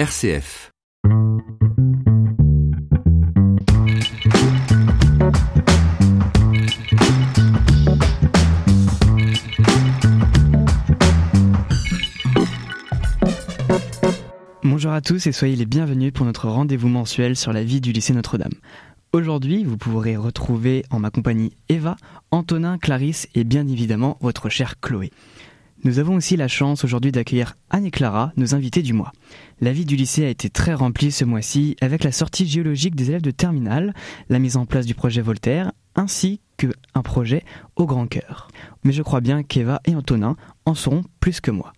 RCF. Bonjour à tous et soyez les bienvenus pour notre rendez-vous mensuel sur la vie du lycée Notre-Dame. Aujourd'hui, vous pourrez retrouver en ma compagnie Eva, Antonin, Clarisse et bien évidemment votre chère Chloé. Nous avons aussi la chance aujourd'hui d'accueillir Anne et Clara, nos invités du mois. La vie du lycée a été très remplie ce mois-ci avec la sortie géologique des élèves de terminale, la mise en place du projet Voltaire, ainsi qu'un projet au grand cœur. Mais je crois bien qu'Eva et Antonin en sauront plus que moi.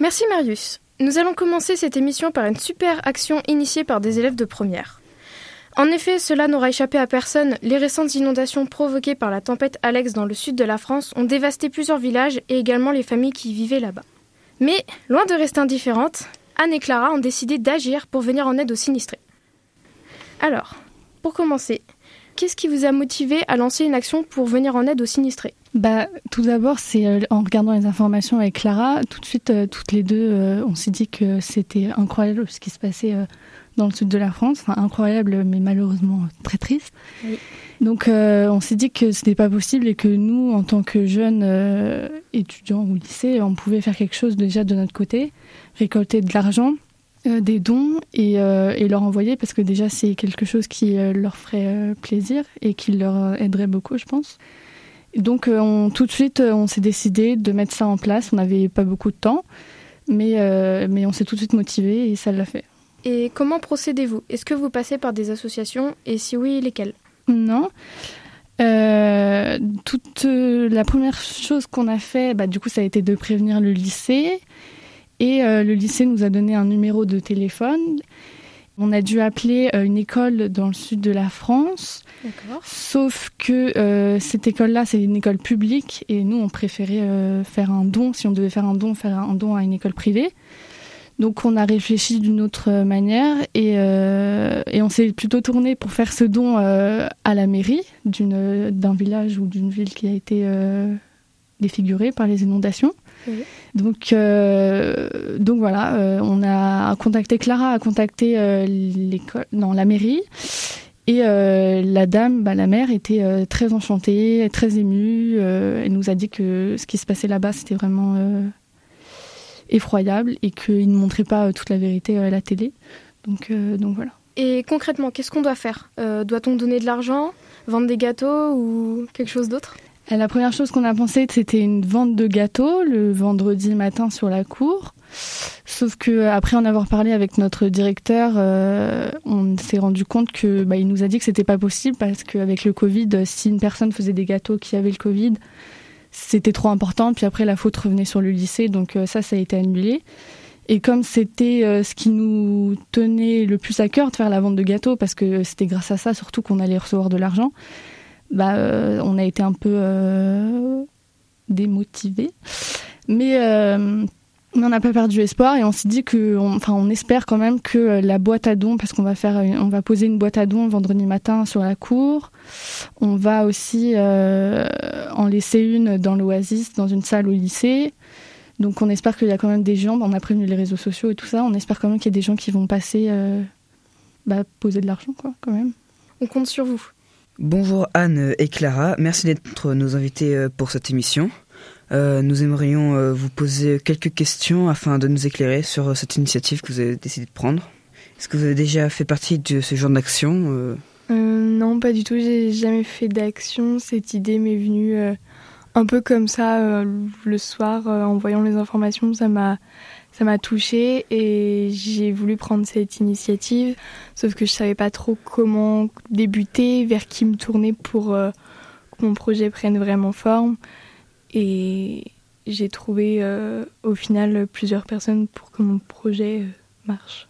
Merci Marius. Nous allons commencer cette émission par une super action initiée par des élèves de première. En effet, cela n'aura échappé à personne, les récentes inondations provoquées par la tempête Alex dans le sud de la France ont dévasté plusieurs villages et également les familles qui vivaient là-bas. Mais, loin de rester indifférentes, Anne et Clara ont décidé d'agir pour venir en aide aux sinistrés. Alors, pour commencer, qu'est-ce qui vous a motivé à lancer une action pour venir en aide aux sinistrés? Bah, tout d'abord, c'est euh, en regardant les informations avec Clara, tout de suite, euh, toutes les deux, euh, on s'est dit que c'était incroyable ce qui se passait dans le sud de la France. Enfin, incroyable, mais malheureusement très triste. Donc, on s'est dit que ce n'était pas possible et que nous, en tant que jeunes étudiants ou lycée, on pouvait faire quelque chose déjà de notre côté, récolter de l'argent, des dons et, et, leur envoyer parce que déjà, c'est quelque chose qui leur ferait plaisir et qui leur aiderait beaucoup, je pense. Donc euh, on, tout de suite, euh, on s'est décidé de mettre ça en place. On n'avait pas beaucoup de temps, mais, euh, mais on s'est tout de suite motivé et ça l'a fait. Et comment procédez-vous? Est-ce que vous passez par des associations? Et si oui, lesquelles? Non. toute la première chose qu'on a fait, bah, du coup, ça a été de prévenir le lycée. Et le lycée nous a donné un numéro de téléphone. On a dû appeler une école dans le sud de la France Sauf que euh, cette école-là, c'est une école publique et nous, on préférait euh, faire un don. Si on devait faire un don, faire un don à une école privée. Donc on a réfléchi d'une autre manière et, euh, et on s'est plutôt tourné pour faire ce don à la mairie d'un village ou d'une ville qui a été défigurée par les inondations. Donc, donc voilà, on a contacté Clara, a contacté l'école, non la mairie, et euh, la dame, bah, la mère, était euh, très enchantée, très émue. Euh, elle nous a dit que ce qui se passait là-bas, c'était vraiment effroyable et qu'il ne montrait pas toute la vérité à la télé. Donc, donc voilà. Et concrètement, qu'est-ce qu'on doit faire? Doit-on donner de l'argent, vendre des gâteaux ou quelque chose d'autre? La première chose qu'on a pensé, c'était une vente de gâteaux le vendredi matin sur la cour. Sauf que après en avoir parlé avec notre directeur, euh, on s'est rendu compte que bah, il nous a dit que c'était pas possible parce qu'avec le Covid, si une personne faisait des gâteaux qui avaient le Covid, c'était trop important. Puis après la faute revenait sur le lycée, donc euh, ça, ça a été annulé. Et comme c'était euh, ce qui nous tenait le plus à cœur de faire la vente de gâteaux, parce que c'était grâce à ça surtout qu'on allait recevoir de l'argent, bah, on a été un peu démotivés. Mais mais on n'a pas perdu espoir et on s'est dit que, enfin, on espère quand même que euh, la boîte à dons, parce qu'on va faire, on va poser une boîte à dons vendredi matin sur la cour. On va aussi euh, en laisser une dans l'Oasis, dans une salle au lycée. Donc on espère qu'il y a quand même des gens. On a prévenu les réseaux sociaux et tout ça. On espère quand même qu'il y a des gens qui vont passer, euh, bah, poser de l'argent, quoi, quand même. On compte sur vous. Bonjour Anne et Clara. Merci d'être nos invités pour cette émission. Euh, nous aimerions euh, vous poser quelques questions afin de nous éclairer sur euh, cette initiative que vous avez décidé de prendre. Est-ce que vous avez déjà fait partie de ce genre d'action Non, pas du tout. J'ai jamais fait d'action. Cette idée m'est venue un peu comme ça le soir en voyant les informations. Ça m'a ça m'a touchée et j'ai voulu prendre cette initiative. Sauf que je savais pas trop comment débuter, vers qui me tourner pour que mon projet prenne vraiment forme. Et j'ai trouvé euh, au final plusieurs personnes pour que mon projet euh, marche.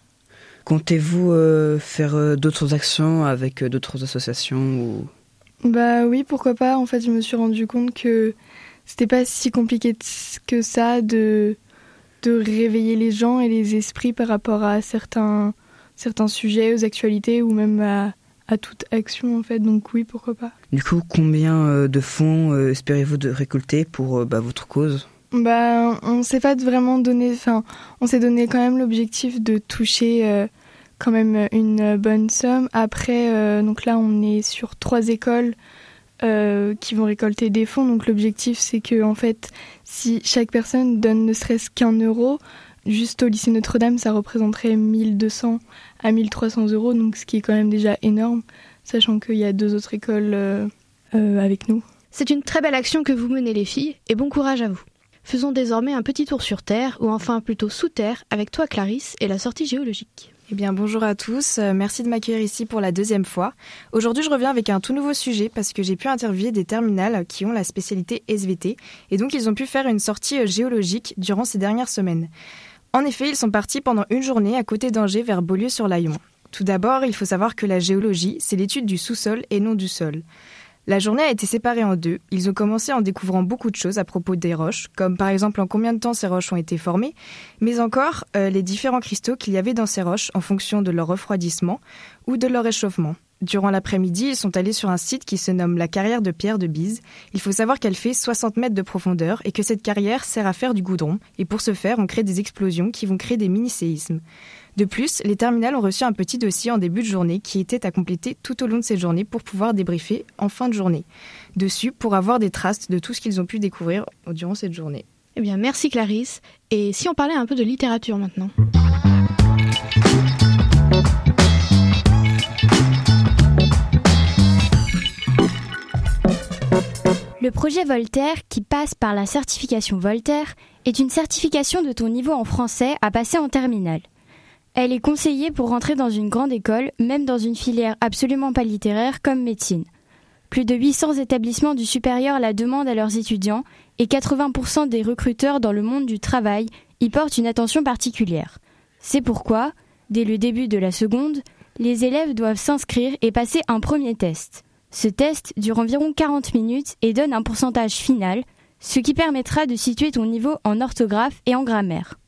Comptez-vous euh, faire d'autres actions avec d'autres associations ou... Bah oui, pourquoi pas. En fait, je me suis rendu compte que c'était pas si compliqué que ça de, de réveiller les gens et les esprits par rapport à certains, certains sujets, aux actualités ou même à, à toute action en fait, donc oui, pourquoi pas. Du coup, combien de fonds espérez-vous de récolter pour bah, votre cause? Bah, on s'est pas vraiment donné, enfin, on s'est donné quand même l'objectif de toucher quand même une bonne somme. Après, donc là, on est sur trois écoles euh, qui vont récolter des fonds. Donc l'objectif, c'est que en fait, si chaque personne donne ne serait-ce qu'un euro, juste au lycée Notre-Dame, ça représenterait 1200 à 1300 euros, donc ce qui est quand même déjà énorme, sachant qu'il y a deux autres écoles euh, euh, avec nous. C'est une très belle action que vous menez les filles, et bon courage à vous. Faisons désormais un petit tour sur Terre, ou enfin plutôt sous Terre, avec toi Clarisse et la sortie géologique. Eh bien, bonjour à tous. Euh, merci de m'accueillir ici pour la deuxième fois. Aujourd'hui, je reviens avec un tout nouveau sujet parce que j'ai pu interviewer des terminales qui ont la spécialité SVT et donc ils ont pu faire une sortie euh, géologique durant ces dernières semaines. En effet, ils sont partis pendant une journée à côté d'Angers vers Beaulieu-sur-Layon. Tout d'abord, il faut savoir que la géologie, c'est l'étude du sous-sol et non du sol. La journée a été séparée en deux. Ils ont commencé en découvrant beaucoup de choses à propos des roches, comme par exemple en combien de temps ces roches ont été formées, mais encore euh, les différents cristaux qu'il y avait dans ces roches en fonction de leur refroidissement ou de leur réchauffement. Durant l'après-midi, ils sont allés sur un site qui se nomme la carrière de pierre de Bise. Il faut savoir qu'elle fait 60 mètres de profondeur et que cette carrière sert à faire du goudron. Et pour ce faire, on crée des explosions qui vont créer des mini-séismes. De plus, les terminales ont reçu un petit dossier en début de journée qui était à compléter tout au long de ces journées pour pouvoir débriefer en fin de journée. Dessus, pour avoir des traces de tout ce qu'ils ont pu découvrir durant cette journée. Eh bien, merci Clarisse. Et si on parlait un peu de littérature maintenant? Le projet Voltaire, qui passe par la certification Voltaire, est une certification de ton niveau en français à passer en terminale. Elle est conseillée pour rentrer dans une grande école, même dans une filière absolument pas littéraire comme médecine. Plus de 800 établissements du supérieur la demandent à leurs étudiants et 80% des recruteurs dans le monde du travail y portent une attention particulière. C'est pourquoi, dès le début de la seconde, les élèves doivent s'inscrire et passer un premier test. Ce test dure environ 40 minutes et donne un pourcentage final, ce qui permettra de situer ton niveau en orthographe et en grammaire.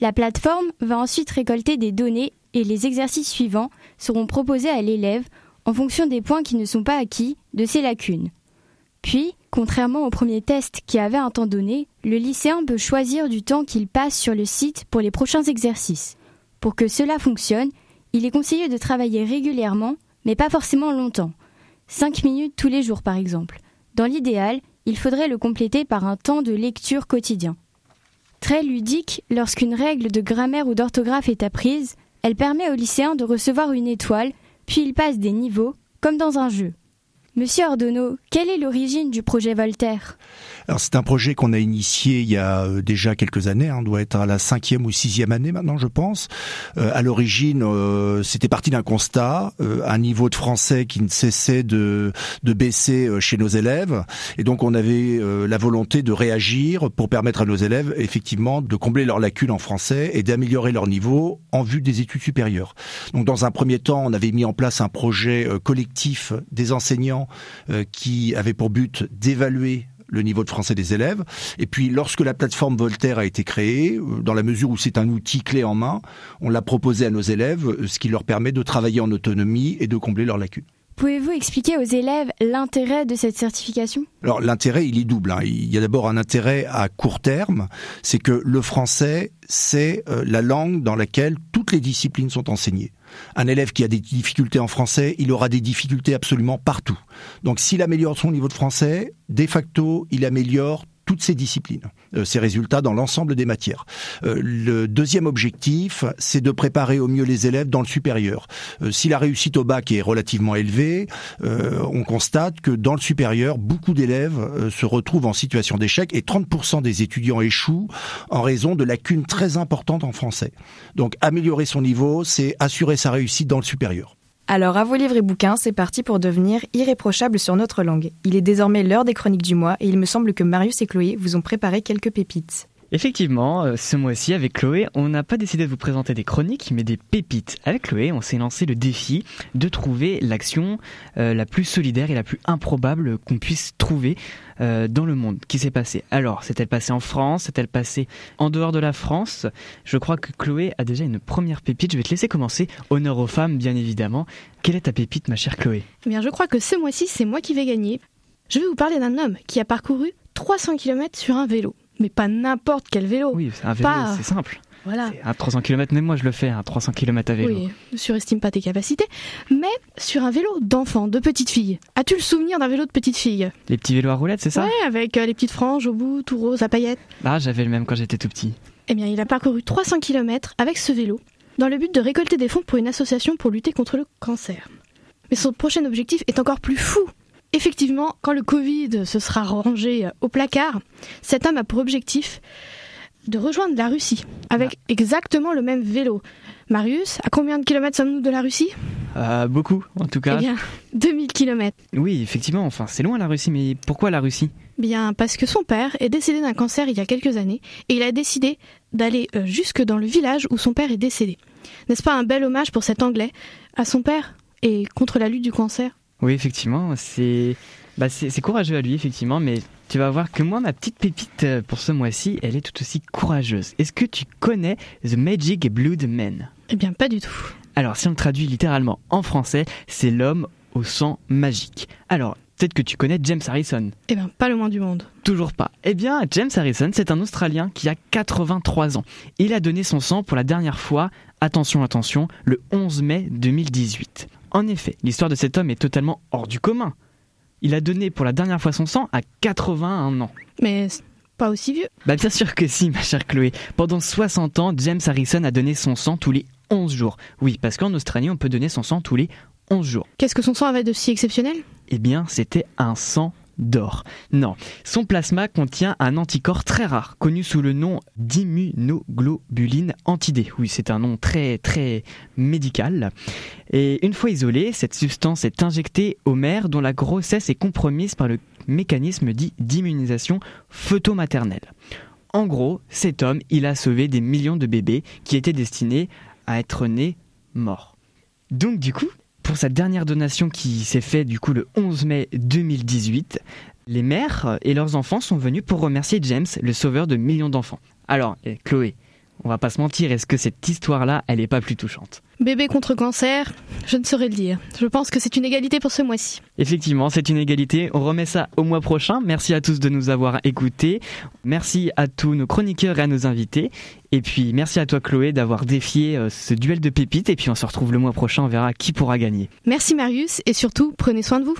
La plateforme va ensuite récolter des données et les exercices suivants seront proposés à l'élève en fonction des points qui ne sont pas acquis de ses lacunes. Puis, contrairement au premier test qui avait un temps donné, le lycéen peut choisir du temps qu'il passe sur le site pour les prochains exercices. Pour que cela fonctionne, il est conseillé de travailler régulièrement, mais pas forcément longtemps. 5 minutes tous les jours par exemple. Dans l'idéal, il faudrait le compléter par un temps de lecture quotidien. Très ludique, lorsqu'une règle de grammaire ou d'orthographe est apprise, elle permet aux lycéens de recevoir une étoile, puis ils passent des niveaux, comme dans un jeu. Monsieur Ordonneau, quelle est l'origine du projet Voltaire? Alors c'est un projet qu'on a initié il y a euh, déjà quelques années, on hein, doit être à la cinquième ou sixième année maintenant, je pense. Euh, à l'origine, euh, c'était parti d'un constat, un niveau de français qui ne cessait de, de baisser chez nos élèves, et donc on avait la volonté de réagir pour permettre à nos élèves effectivement de combler leurs lacunes en français et d'améliorer leur niveau en vue des études supérieures. Donc dans un premier temps, on avait mis en place un projet collectif des enseignants qui avait pour but d'évaluer le niveau de français des élèves. Et puis, lorsque la plateforme Voltaire a été créée, euh, dans la mesure où c'est un outil clé en main, on l'a proposé à nos élèves, euh, ce qui leur permet de travailler en autonomie et de combler leurs lacunes. Pouvez-vous expliquer aux élèves l'intérêt de cette certification? Alors l'intérêt, il est double. Hein. Il y a d'abord un intérêt à court terme, c'est que le français, c'est euh, la langue dans laquelle toutes les disciplines sont enseignées. Un élève qui a des difficultés en français, il aura des difficultés absolument partout. Donc s'il améliore son niveau de français, de facto, il améliore toutes ces disciplines, euh, ces résultats dans l'ensemble des matières. Euh, le deuxième objectif, c'est de préparer au mieux les élèves dans le supérieur. Euh, si la réussite au bac est relativement élevée, on constate que dans le supérieur, beaucoup d'élèves se retrouvent en situation d'échec et 30% des étudiants échouent en raison de lacunes très importantes en français. Donc améliorer son niveau, c'est assurer sa réussite dans le supérieur. Alors à vos livres et bouquins, c'est parti pour devenir irréprochable sur notre langue. Il est désormais l'heure des chroniques du mois et il me semble que Marius et Chloé vous ont préparé quelques pépites. Effectivement, euh, ce mois-ci avec Chloé, on n'a pas décidé de vous présenter des chroniques, mais des pépites. Avec Chloé, on s'est lancé le défi de trouver l'action euh, la plus solidaire et la plus improbable qu'on puisse trouver euh, dans le monde qui s'est passé? Alors, s'est-elle passée en France? S'est-elle passée en dehors de la France? Je crois que Chloé a déjà une première pépite. Je vais te laisser commencer. Honneur aux femmes, bien évidemment. Quelle est ta pépite, ma chère Chloé? Eh bien, je crois que ce mois-ci, c'est moi qui vais gagner. Je vais vous parler d'un homme qui a parcouru 300 km sur un vélo mais pas n'importe quel vélo. Oui, un vélo, c'est simple. Voilà. À 300 km, même moi je le fais, à 300 km à vélo. Oui, ne surestime pas tes capacités. Mais sur un vélo d'enfant, de petite fille. As-tu le souvenir d'un vélo de petite fille? Les petits vélos à roulettes, c'est ça? Ouais, avec euh, les petites franges au bout, tout rose à paillettes. Ah, j'avais le même quand j'étais tout petit. Eh bien, il a parcouru 300 km avec ce vélo, dans le but de récolter des fonds pour une association pour lutter contre le cancer. Mais son prochain objectif est encore plus fou. Effectivement, quand le Covid se sera rangé au placard, cet homme a pour objectif de rejoindre la Russie avec ah. exactement le même vélo. Marius, à combien de kilomètres sommes-nous de la Russie? Euh, Beaucoup, en tout cas. Eh bien, 2000 kilomètres. Oui, effectivement, enfin, c'est loin la Russie, mais pourquoi la Russie? Bien, parce que son père est décédé d'un cancer il y a quelques années et il a décidé d'aller euh, jusque dans le village où son père est décédé. N'est-ce pas un bel hommage pour cet Anglais? À son père et contre la lutte du cancer? Oui, effectivement, c'est bah c'est courageux à lui, effectivement, mais tu vas voir que moi, ma petite pépite euh, pour ce mois-ci, elle est tout aussi courageuse. Est-ce que tu connais The Magic Blood Man Eh bien, pas du tout. Alors, si on le traduit littéralement en français, c'est l'homme au sang magique. Alors, peut-être que tu connais James Harrison. Eh bien, pas le moins du monde. Toujours pas. Eh bien, James Harrison, c'est un Australien qui a 83 ans. Il a donné son sang pour la dernière fois, attention, attention, le 11 mai 2018. En effet, l'histoire de cet homme est totalement hors du commun. Il a donné pour la dernière fois son sang à 81 ans. Mais pas aussi vieux Bah bien sûr que si, ma chère Chloé. Pendant 60 ans, James Harrison a donné son sang tous les 11 jours. Oui, parce qu'en Australie, on peut donner son sang tous les 11 jours. Qu'est-ce que son sang avait de si exceptionnel? Eh bien, c'était un sang d'or. Non, son plasma contient un anticorps très rare, connu sous le nom d'immunoglobuline anti-D. Oui, c'est un nom très très médical. Et une fois isolée, cette substance est injectée aux mères dont la grossesse est compromise par le mécanisme dit d'immunisation photomaternelle. En gros, cet homme, il a sauvé des millions de bébés qui étaient destinés à être nés morts. Donc du coup, pour sa dernière donation qui s'est faite du coup le 11 mai 2018, les mères et leurs enfants sont venus pour remercier James, le sauveur de millions d'enfants. Alors, eh, Chloé, on va pas se mentir, est-ce que cette histoire-là, elle est pas plus touchante Bébé contre cancer, je ne saurais le dire. Je pense que c'est une égalité pour ce mois-ci. Effectivement, c'est une égalité. On remet ça au mois prochain. Merci à tous de nous avoir écoutés. Merci à tous nos chroniqueurs et à nos invités. Et puis merci à toi Chloé d'avoir défié euh, ce duel de pépites. Et puis on se retrouve le mois prochain, on verra qui pourra gagner. Merci Marius et surtout prenez soin de vous.